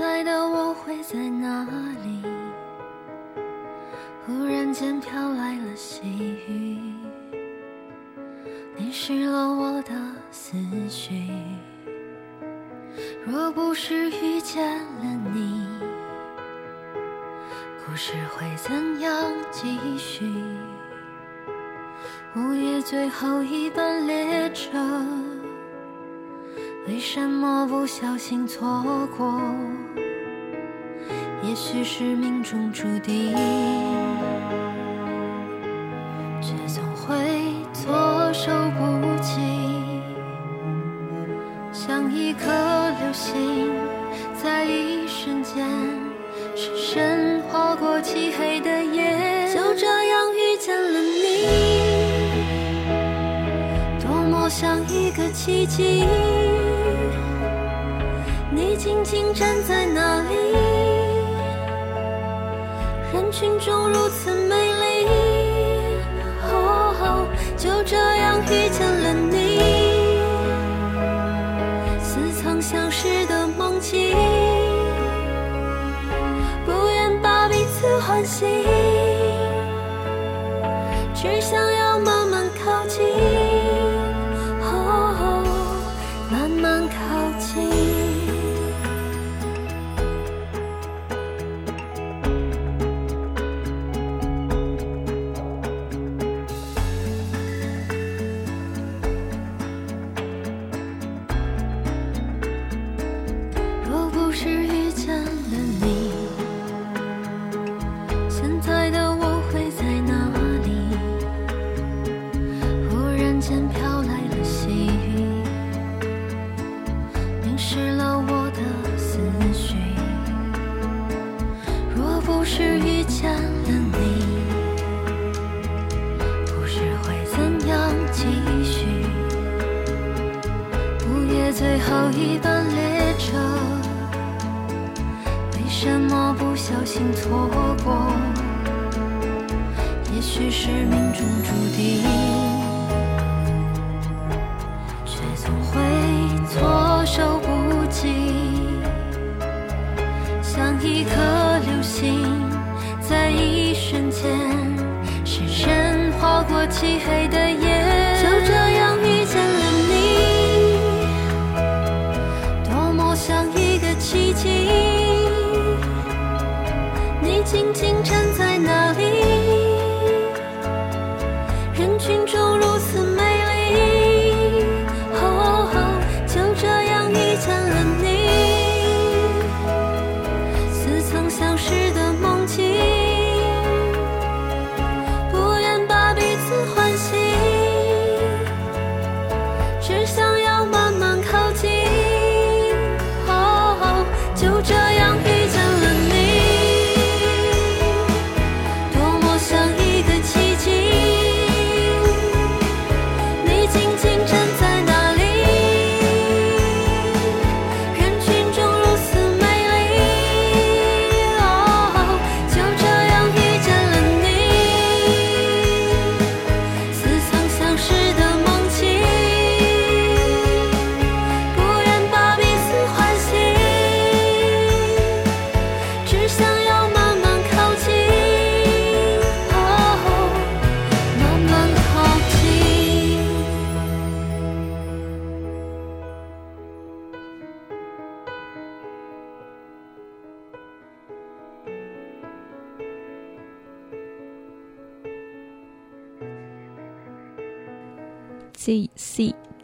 在的我会在哪里？忽然间飘来了细雨，淋湿了我的思绪。若不是遇见了你，故事会怎样继续？午夜最后一班列车，为什么不小心错过？也许是命中注定。情，不愿把彼此唤醒。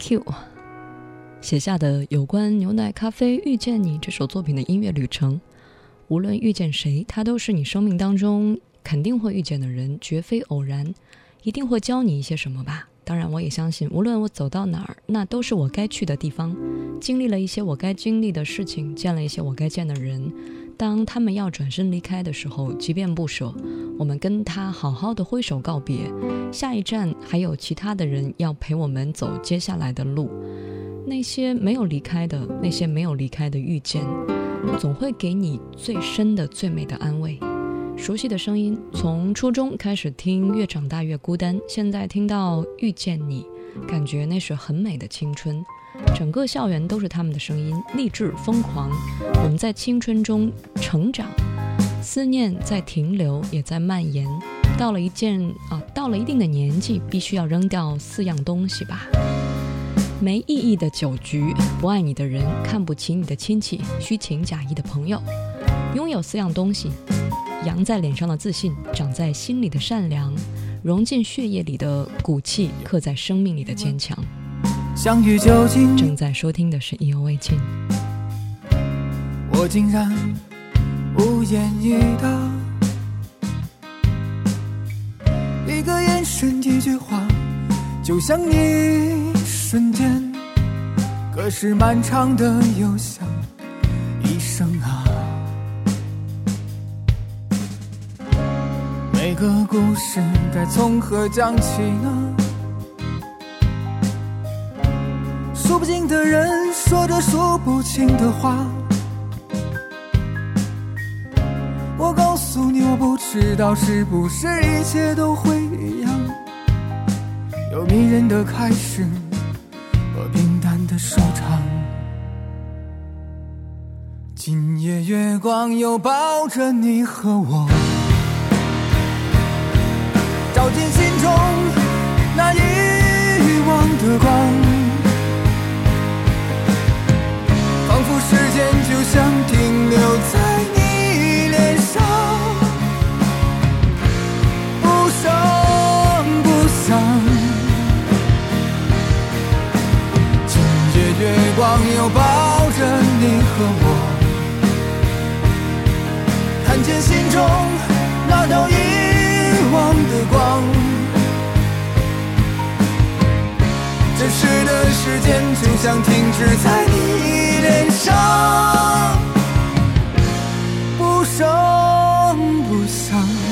q 写下的有关牛奶咖啡遇见你这首作品的音乐旅程，无论遇见谁，他都是你生命当中肯定会遇见的人，绝非偶然，一定会教你一些什么吧。当然，我也相信，无论我走到哪儿，那都是我该去的地方，经历了一些我该经历的事情，见了一些我该见的人。当他们要转身离开的时候，即便不舍，我们跟他好好的挥手告别。下一站还有其他的人要陪我们走接下来的路。那些没有离开的，那些没有离开的遇见，总会给你最深的、最美的安慰。熟悉的声音，从初中开始听，越长大越孤单。现在听到《遇见你》。感觉那是很美的青春，整个校园都是他们的声音，励志疯狂。我们在青春中成长，思念在停留，也在蔓延。到了一件啊，到了一定的年纪，必须要扔掉四样东西吧：没意义的酒局、不爱你的人、看不起你的亲戚、虚情假意的朋友。拥有四样东西：扬在脸上的自信，长在心里的善良。融进血液里的骨气，刻在生命里的坚强。相遇正在收听的是意犹未尽。我竟然无言以对，一个眼神，一句话，就像一瞬间，可是漫长的又像。每个故事该从何讲起呢？数不尽的人说着数不清的话。我告诉你，我不知道是不是一切都会一样，有迷人的开始和平淡的收场。今夜月光又抱着你和我。我见心中那遗忘的光，仿佛时间就像停留在你脸上，不声不响。今夜月光又抱着你和我，看见心中那道遗忘的光。流逝的时间，就像停止在你脸上，不声不响。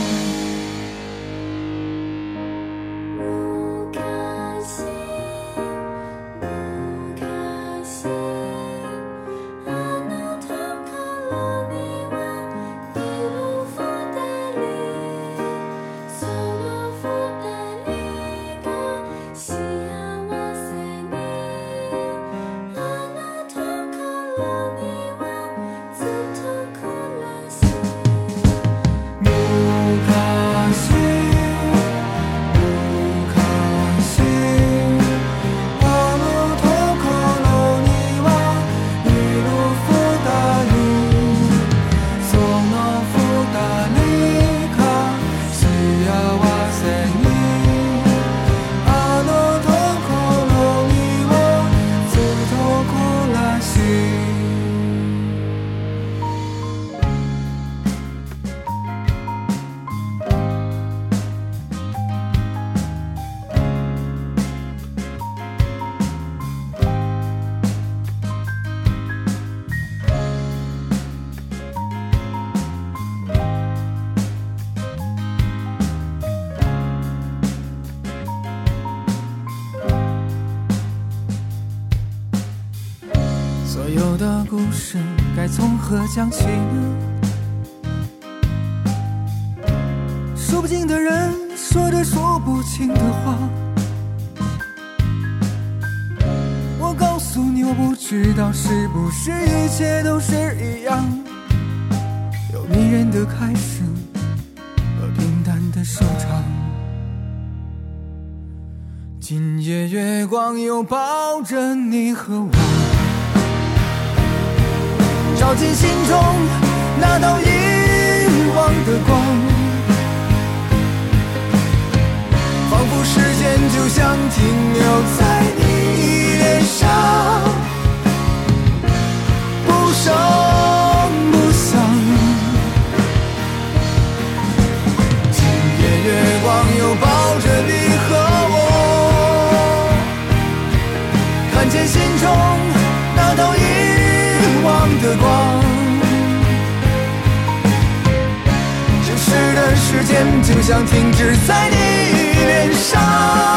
都抱着你和我，看见心中那道遗忘的光。真实的时间，就像停止在你脸上。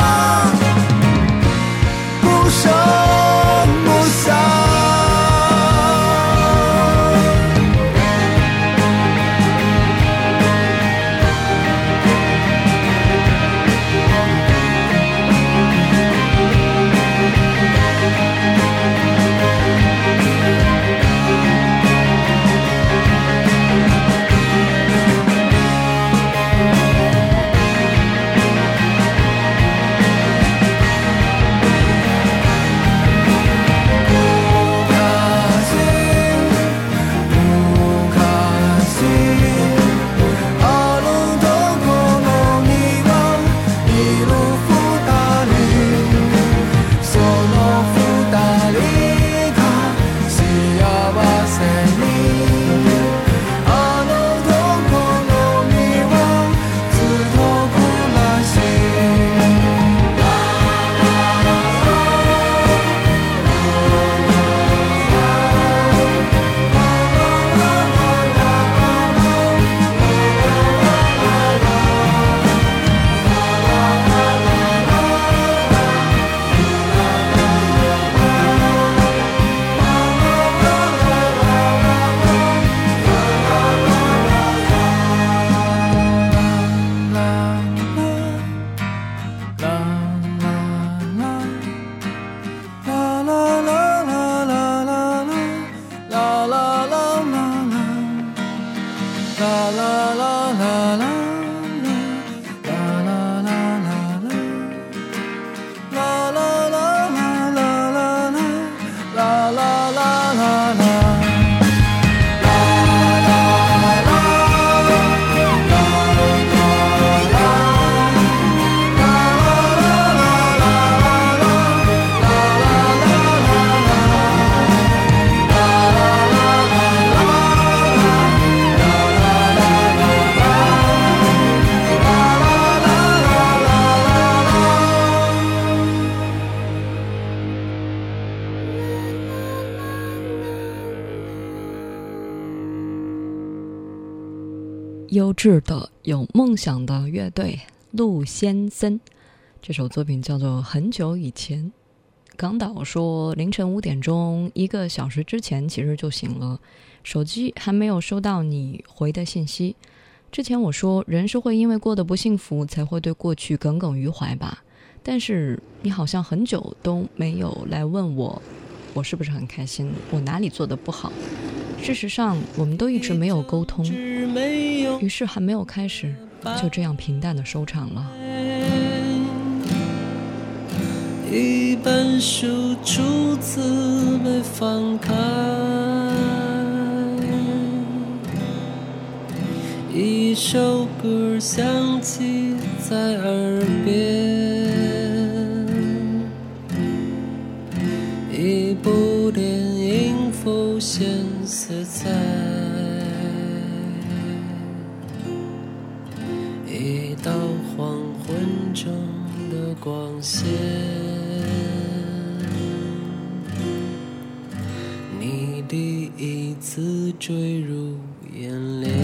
志的有梦想的乐队陆先森，这首作品叫做《很久以前》。港岛说凌晨五点钟，一个小时之前其实就醒了，手机还没有收到你回的信息。之前我说人是会因为过得不幸福才会对过去耿耿于怀吧，但是你好像很久都没有来问我。我是不是很开心？我哪里做的不好？事实上，我们都一直没有沟通，于是还没有开始，就这样平淡的收场了。一本书初次被翻开，一首歌响起在耳边。无限色彩，一道黄昏中的光线，你第一次坠入眼帘，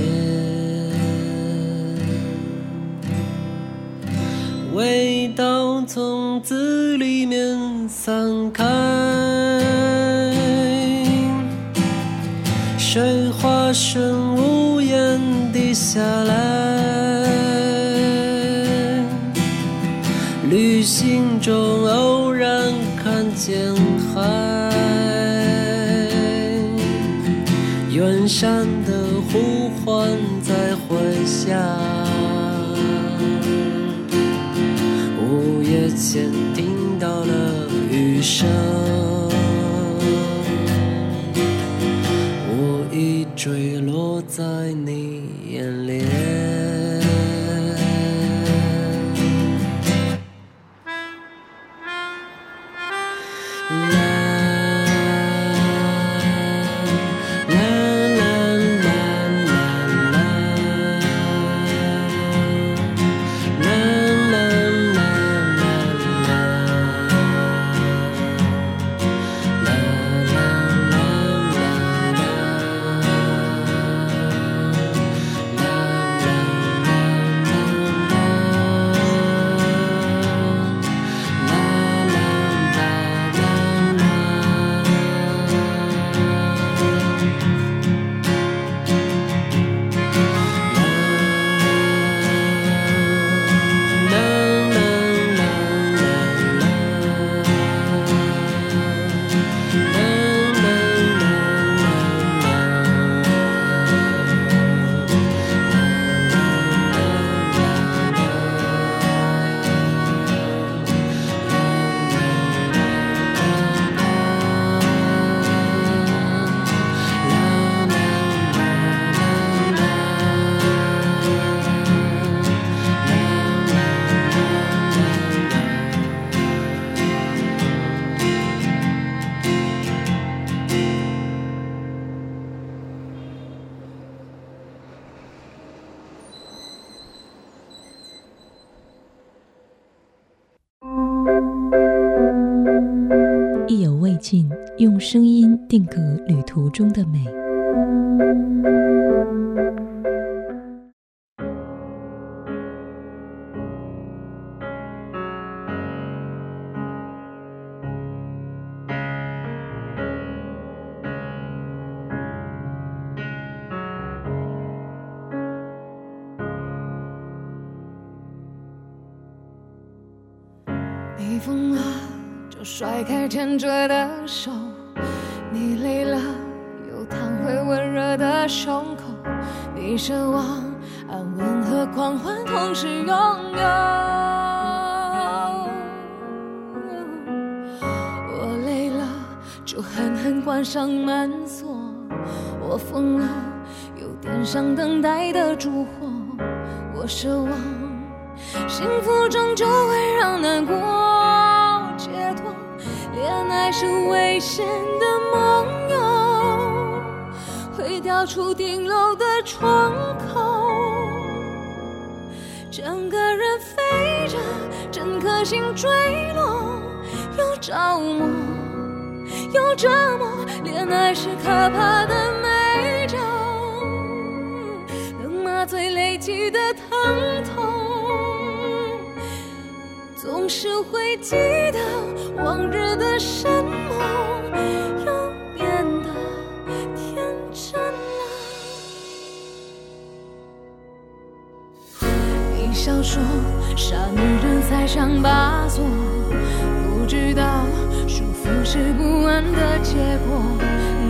味道从字里面散开。无声无言地下来，旅行中偶然看见海，远山。Love 开牵着的手，你累了又躺回温热的胸口，你奢望安稳和狂欢同时拥有。我累了就狠狠关上门锁，我疯了又点上等待的烛火，我奢望幸福终究会让难过。爱是危险的梦游，会掉出顶楼的窗口，整个人飞着，整颗心坠落，又着魔，又折磨。恋爱是可怕的美酒，能麻醉累积的。总是会记得往日的什么，又变得天真了。你笑说傻女人才想把锁，不知道束缚是不安的结果。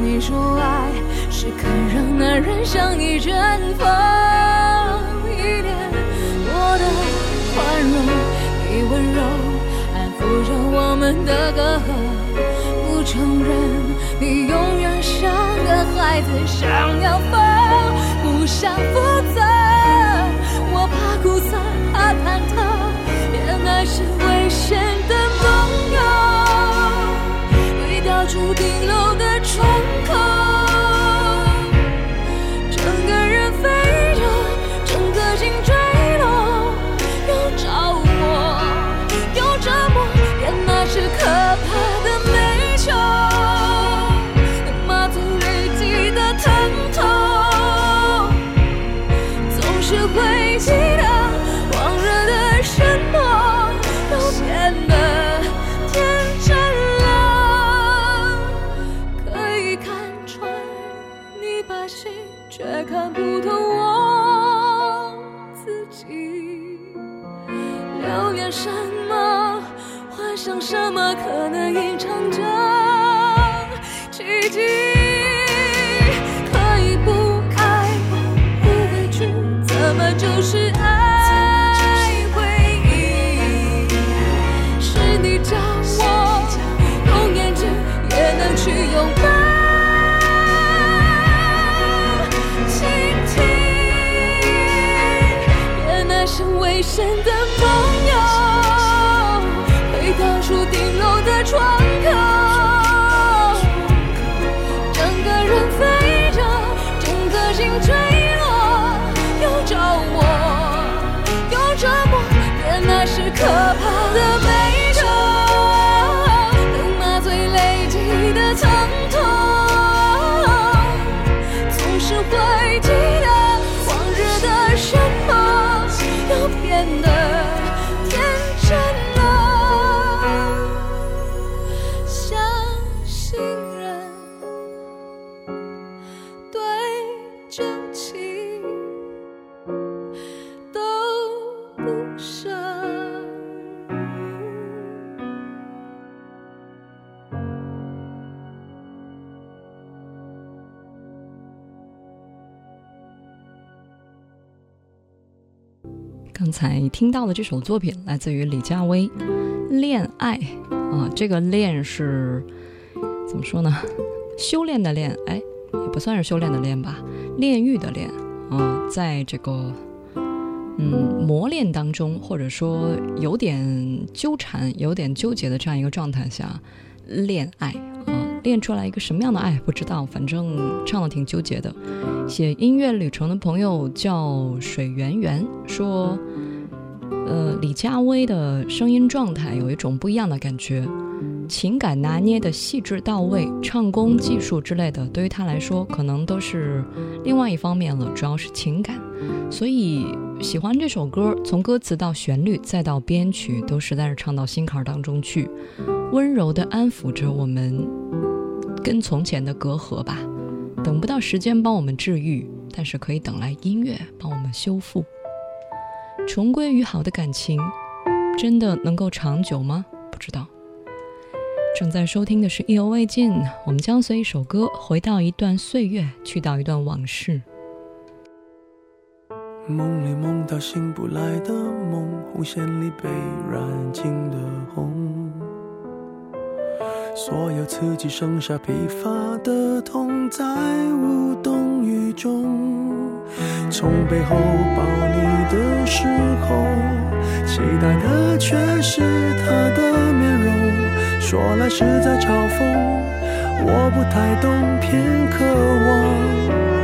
你说爱是肯让男人向你绽放一点我的宽容。你温柔安抚着我们的隔阂，不承认你永远像个孩子，想要分，不想负责。我怕苦涩，怕忐忑，恋爱是危险的盟友，会掉出冰楼的。怎么可能隐藏着奇迹？可以不改、不委屈，怎么就是爱回忆？是你教我用眼睛也能去拥抱晴天，也那舍危险的。你听到的这首作品来自于李佳薇，《恋爱》啊，这个“恋”是怎么说呢？修炼的恋，哎，也不算是修炼的恋吧，炼狱的恋啊，在这个嗯磨练当中，或者说有点纠缠、有点纠结的这样一个状态下，恋爱啊，练出来一个什么样的爱不知道，反正唱的挺纠结的。写音乐旅程的朋友叫水圆圆，说。呃，李佳薇的声音状态有一种不一样的感觉，情感拿捏的细致到位，唱功技术之类的，对于她来说可能都是另外一方面了，主要是情感。所以喜欢这首歌，从歌词到旋律再到编曲，都实在是唱到心坎儿当中去，温柔地安抚着我们跟从前的隔阂吧。等不到时间帮我们治愈，但是可以等来音乐帮我们修复。重归于好的感情，真的能够长久吗？不知道。正在收听的是意犹未尽，我们将随一首歌回到一段岁月，去到一段往事。梦里梦到醒不来的梦，红线里被软禁的红。所有刺激剩下疲乏的痛，再无动于衷。从背后抱你的时候，期待的却是他的面容。说来实在嘲讽，我不太懂，偏渴望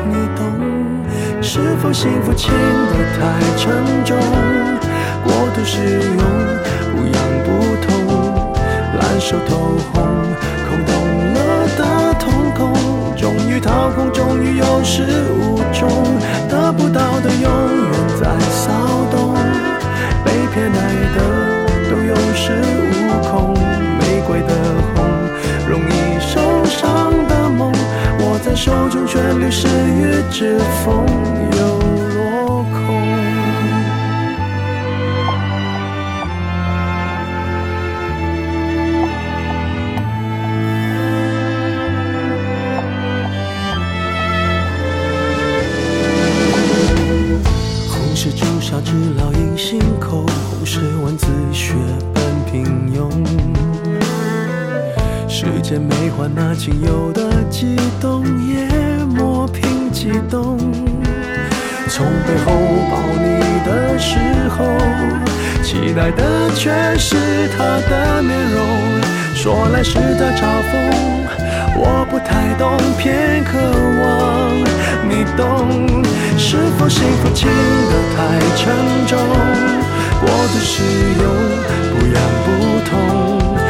你懂。是否幸福轻得太沉重，过度使用不痒不痛，烂熟透红。空终于有始无终，得不到的永远在骚动，被偏爱的都有恃无恐。玫瑰的红，容易受伤的梦，握在手中，旋律失于指缝。期待的却是他的面容，说来是在嘲讽。我不太懂，偏渴望你懂？是否幸福轻得太沉重？我度是有，不然不痛。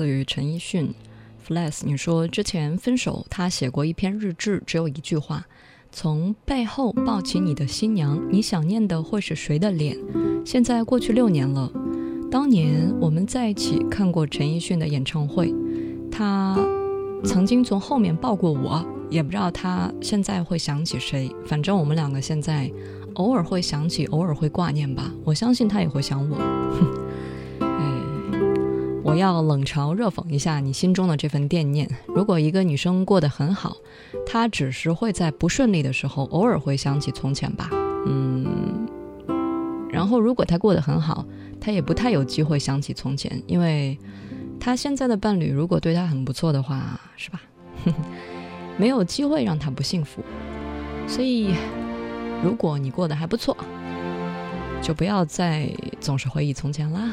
对于陈奕迅 f l e s s 你说之前分手，他写过一篇日志，只有一句话：从背后抱起你的新娘，你想念的会是谁的脸？现在过去六年了，当年我们在一起看过陈奕迅的演唱会，他曾经从后面抱过我，也不知道他现在会想起谁。反正我们两个现在偶尔会想起，偶尔会挂念吧。我相信他也会想我。哼。我要冷嘲热讽一下你心中的这份惦念。如果一个女生过得很好，她只是会在不顺利的时候偶尔会想起从前吧。嗯，然后如果她过得很好，她也不太有机会想起从前，因为她现在的伴侣如果对她很不错的话，是吧？没有机会让她不幸福。所以，如果你过得还不错，就不要再总是回忆从前啦。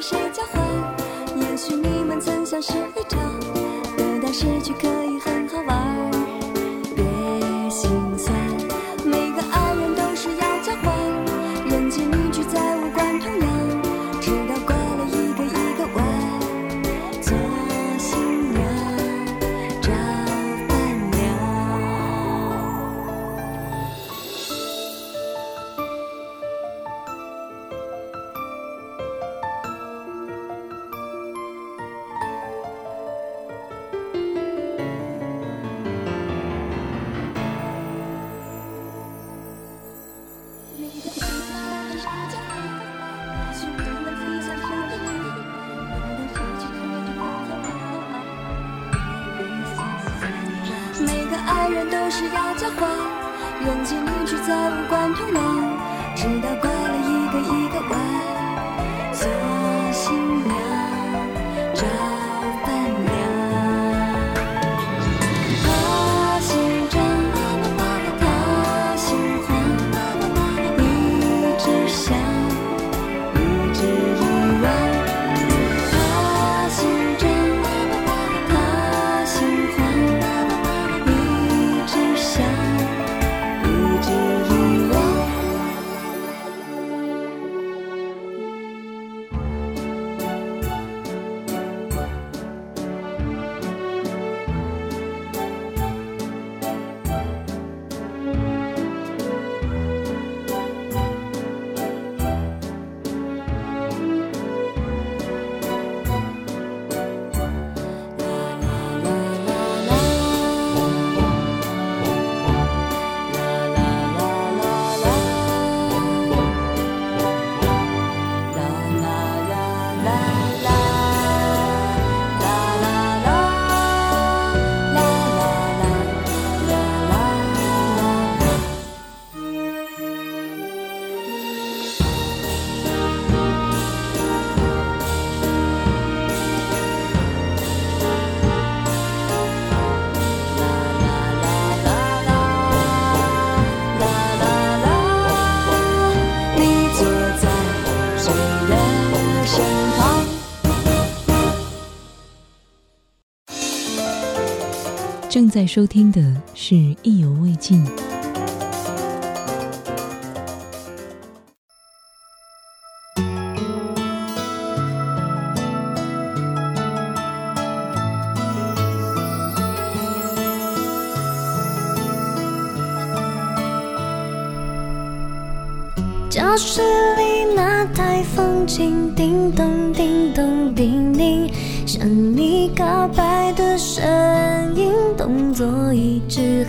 谁交换？也许你们曾相识一场，得到失去可。以。在。在收听的是意犹未尽。教室里那台风景。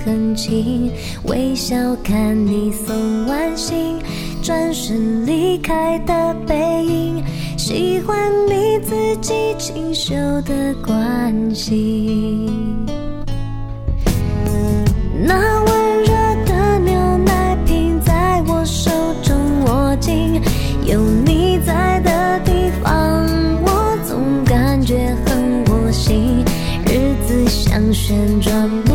很轻，微笑看你送完信，转身离开的背影，喜欢你自己清秀的关心。那温热的牛奶瓶在我手中握紧，有你在的地方，我总感觉很窝心。日子像旋转。木。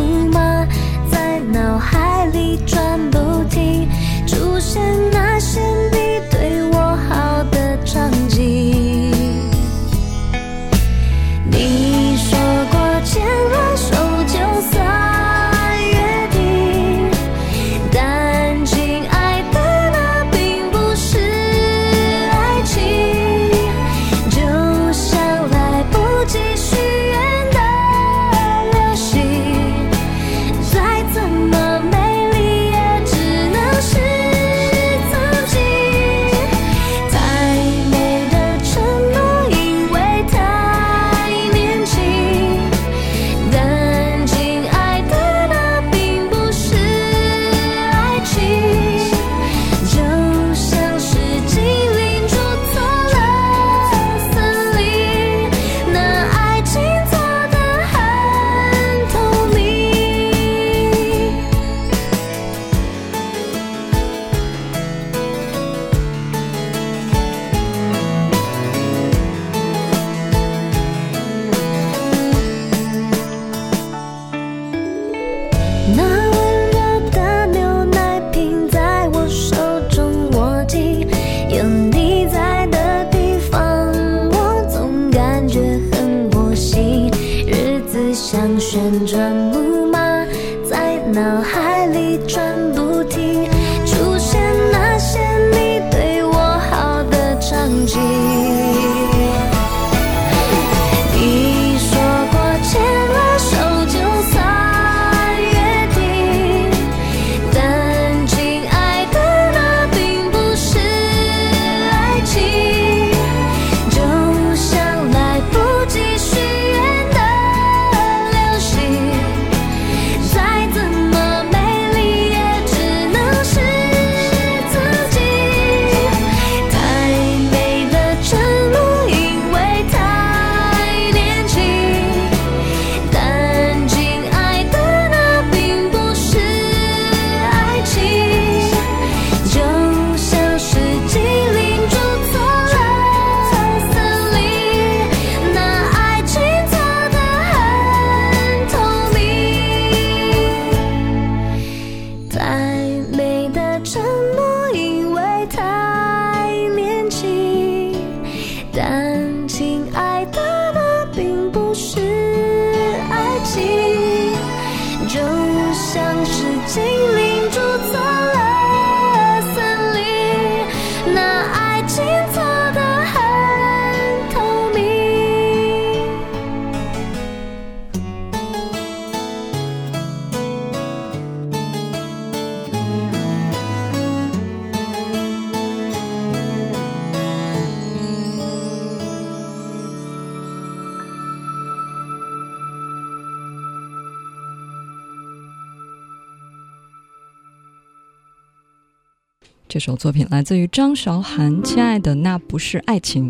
这首作品来自于张韶涵，《亲爱的那不是爱情》。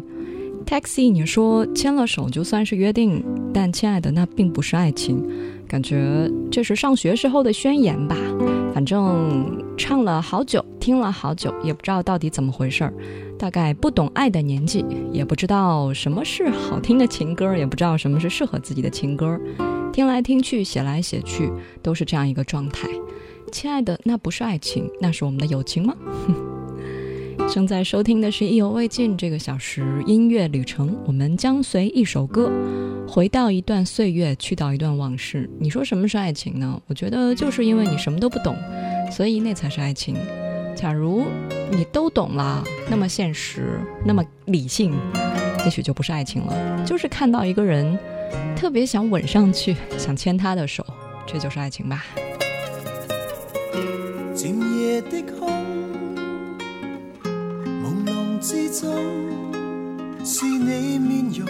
Taxi，你说牵了手就算是约定，但亲爱的那并不是爱情。感觉这是上学时候的宣言吧。反正唱了好久，听了好久，也不知道到底怎么回事儿。大概不懂爱的年纪，也不知道什么是好听的情歌，也不知道什么是适合自己的情歌。听来听去，写来写去，都是这样一个状态。亲爱的，那不是爱情，那是我们的友情吗？正在收听的是《意犹未尽》这个小时音乐旅程，我们将随一首歌回到一段岁月，去到一段往事。你说什么是爱情呢？我觉得就是因为你什么都不懂，所以那才是爱情。假如你都懂了，那么现实，那么理性，也许就不是爱情了。就是看到一个人，特别想吻上去，想牵他的手，这就是爱情吧。渐夜的空，朦胧之中，是你面容，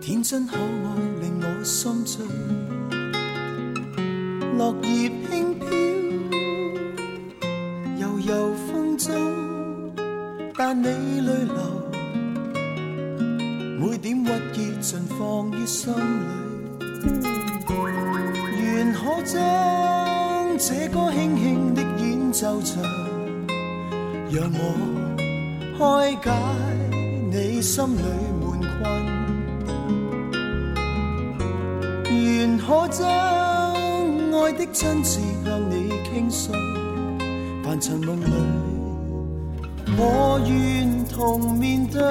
天真可爱令我心醉。落叶轻飘，悠悠风中，但你泪流，每点屈意尽放于心里，愿可将。这歌轻轻的演奏着，让我开解你心里闷困。愿可将爱的真挚向你倾诉，凡尘梦里，我愿同面对。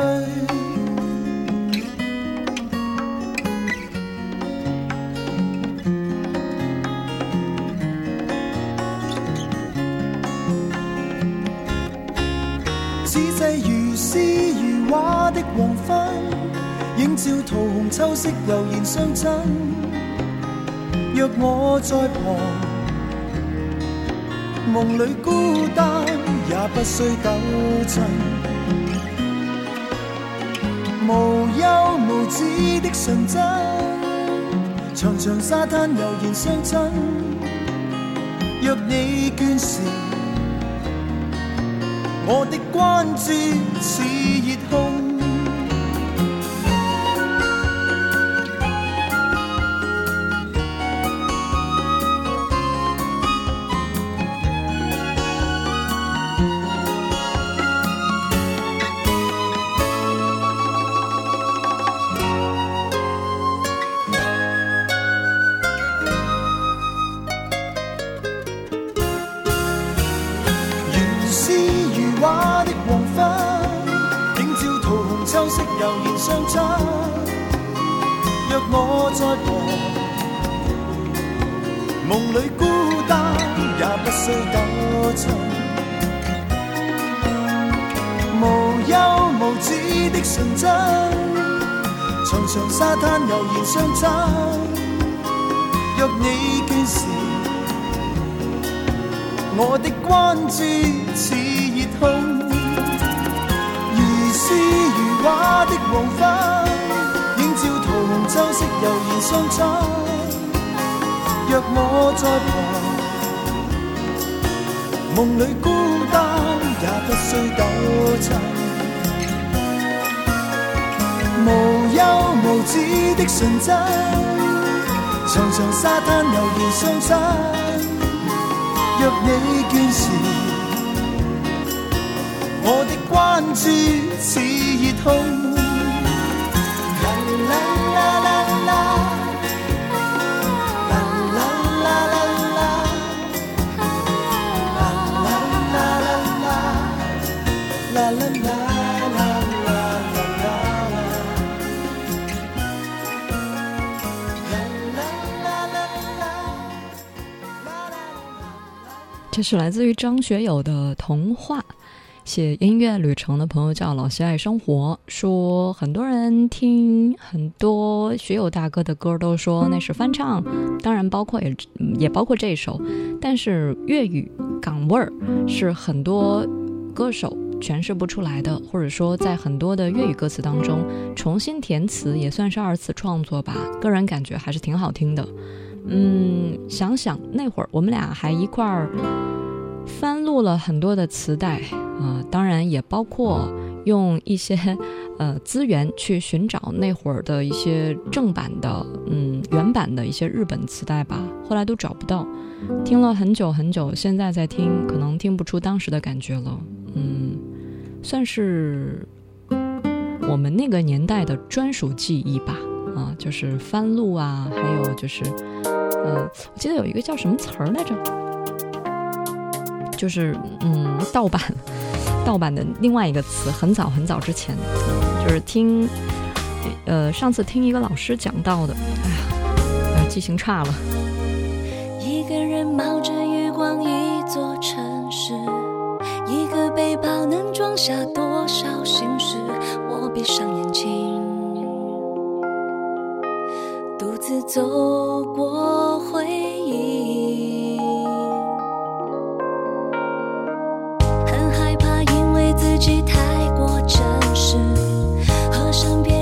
笑桃红秋色悠然相衬，若我在旁，梦里孤单也不需抖震。无忧无止的纯真，长长沙滩悠然相衬，若你倦时，我的关注似热烘。相识悠然相衬，若我在旁，梦里孤单也不需抖震。无忧无止的纯真，长长沙滩悠然相衬。若你见时，我的关注。花的黄昏，映照同秋色悠然相衬。若我在旁，梦里孤单也不需抖颤。无忧无止的纯真，长长沙滩悠然相衬。若你见时，我的关注。这是来自于张学友的《童话》。写音乐旅程的朋友叫老西爱生活，说很多人听很多学友大哥的歌都说那是翻唱，当然包括也也包括这首，但是粤语港味儿是很多歌手诠释不出来的，或者说在很多的粤语歌词当中重新填词也算是二次创作吧，个人感觉还是挺好听的。嗯，想想那会儿我们俩还一块儿。翻录了很多的磁带啊，当然也包括用一些 呃资源去寻找那会儿的一些正版的，嗯，原版的一些日本磁带吧，后来都找不到。听了很久很久，现在在听，可能听不出当时的感觉了。嗯，算是我们那个年代的专属记忆吧。啊，就是翻录啊，还有就是，呃，我记得有一个叫什么词儿来着。就是，嗯，盗版，盗版的另外一个词，很早很早之前，就是听，呃，上次听一个老师讲到的，哎呀，记性差了。一个人冒着雨逛一座城市，一个背包能装下多少心事？我闭上眼睛，独自走过回忆。自己太过真实，和身边。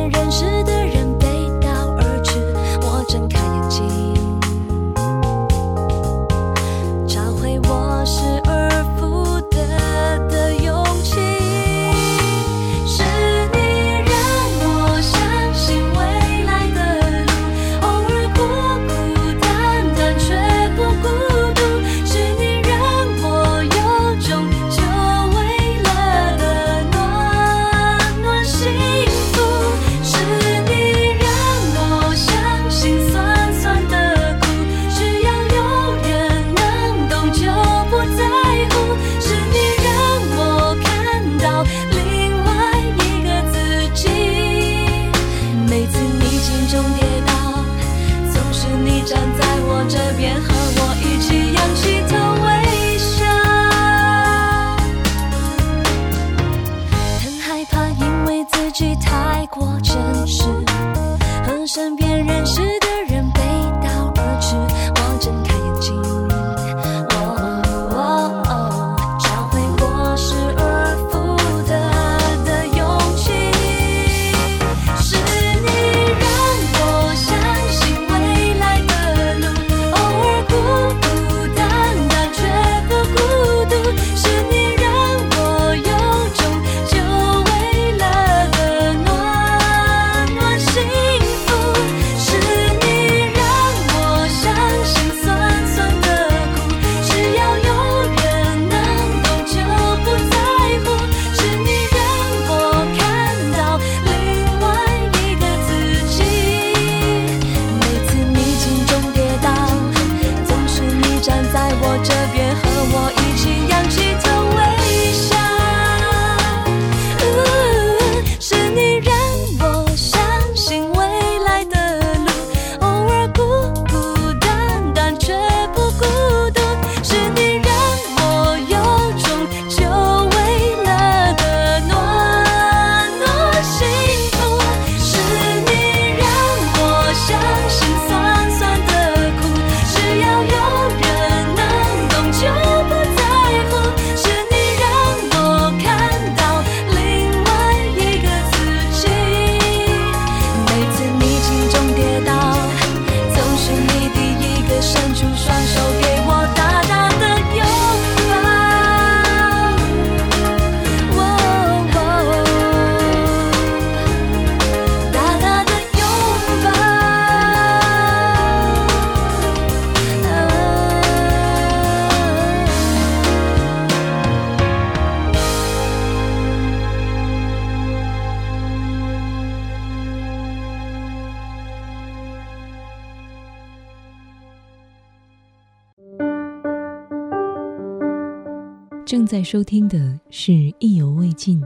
收听的是意犹未尽。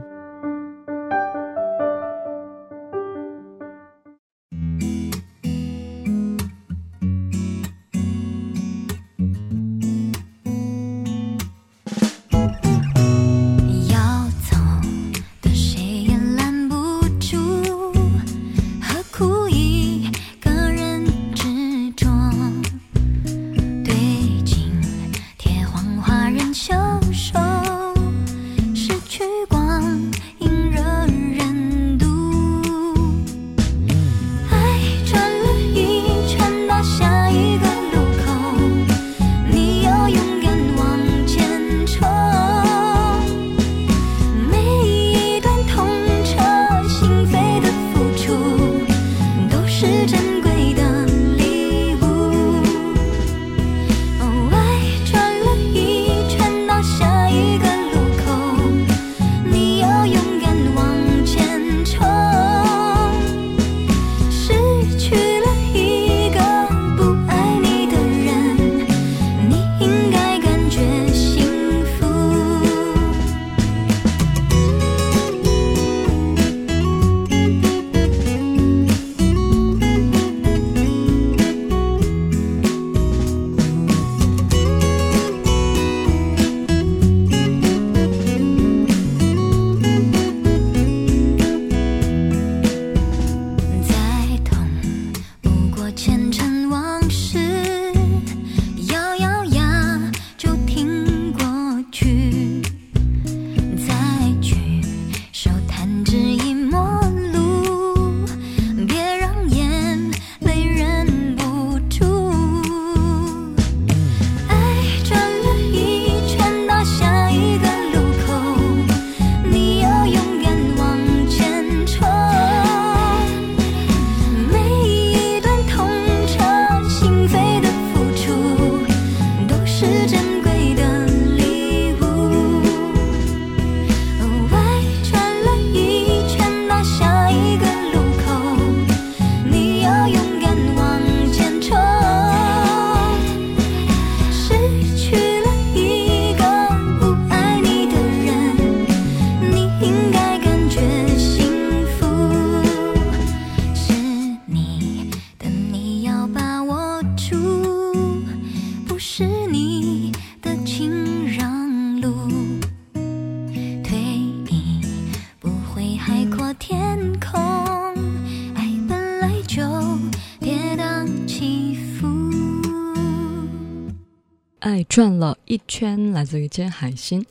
金海心，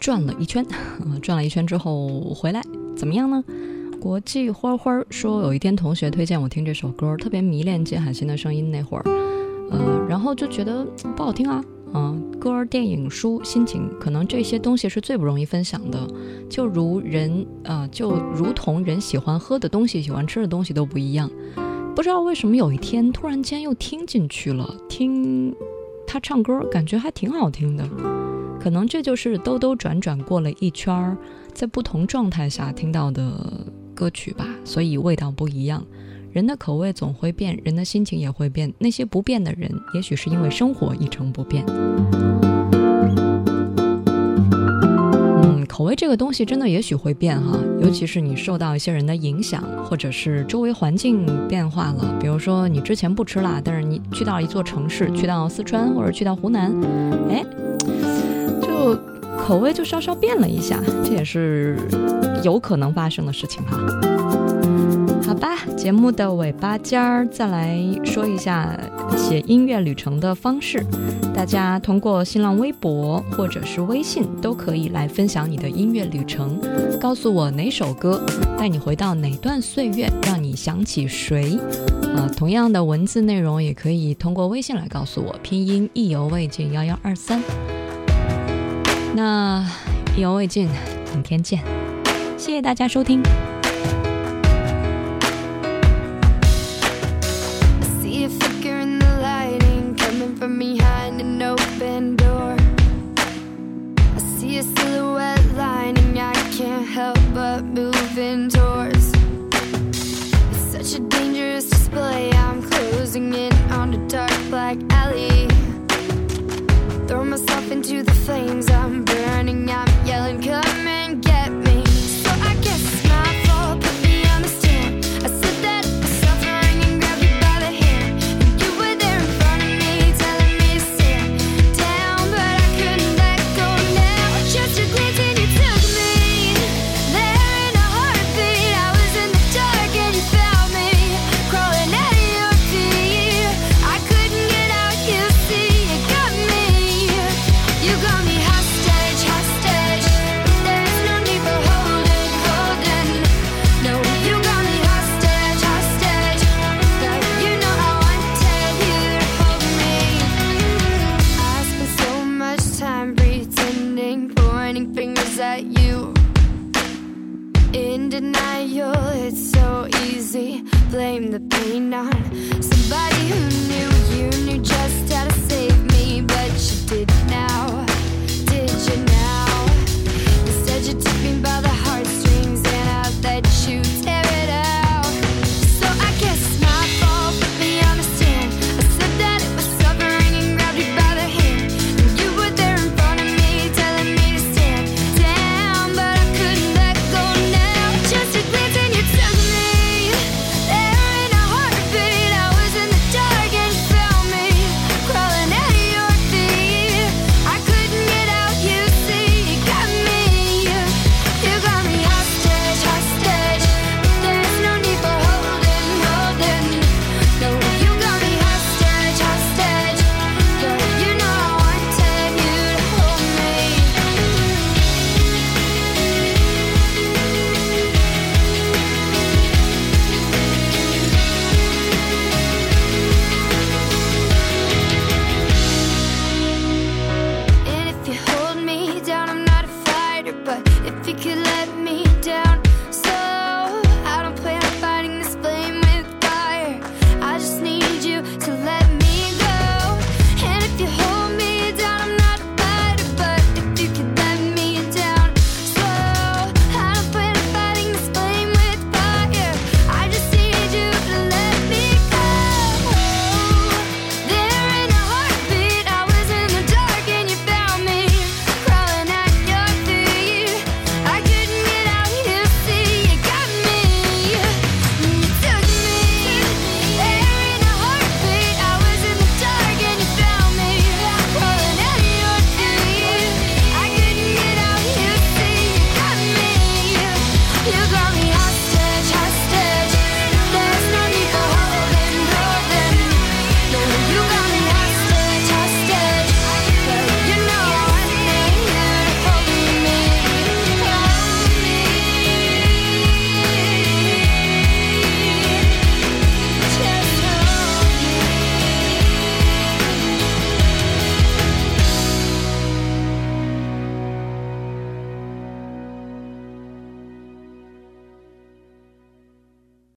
转了一圈，转了一圈之后回来，怎么样呢？国际花花说，有一天同学推荐我听这首歌，特别迷恋金海心的声音那会儿，呃，然后就觉得不好听啊，嗯，歌、电影、书、心情，可能这些东西是最不容易分享的，就如人啊，就如同人喜欢喝的东西、喜欢吃的东西都不一样，不知道为什么有一天突然间又听进去了，听他唱歌感觉还挺好听的。可能这就是兜兜转转过了一圈儿，在不同状态下听到的歌曲吧，所以味道不一样。人的口味总会变，人的心情也会变。那些不变的人，也许是因为生活一成不变。嗯，口味这个东西真的也许会变哈，尤其是你受到一些人的影响，或者是周围环境变化了。比如说你之前不吃辣，但是你去到一座城市，去到四川或者去到湖南，哎。口味就稍稍变了一下，这也是有可能发生的事情哈。好吧，节目的尾巴尖儿，再来说一下写音乐旅程的方式。大家通过新浪微博或者是微信都可以来分享你的音乐旅程，告诉我哪首歌带你回到哪段岁月，让你想起谁。啊，同样的文字内容也可以通过微信来告诉我，拼音意犹未尽幺幺二三。那意犹未尽，明天见。谢谢大家收听。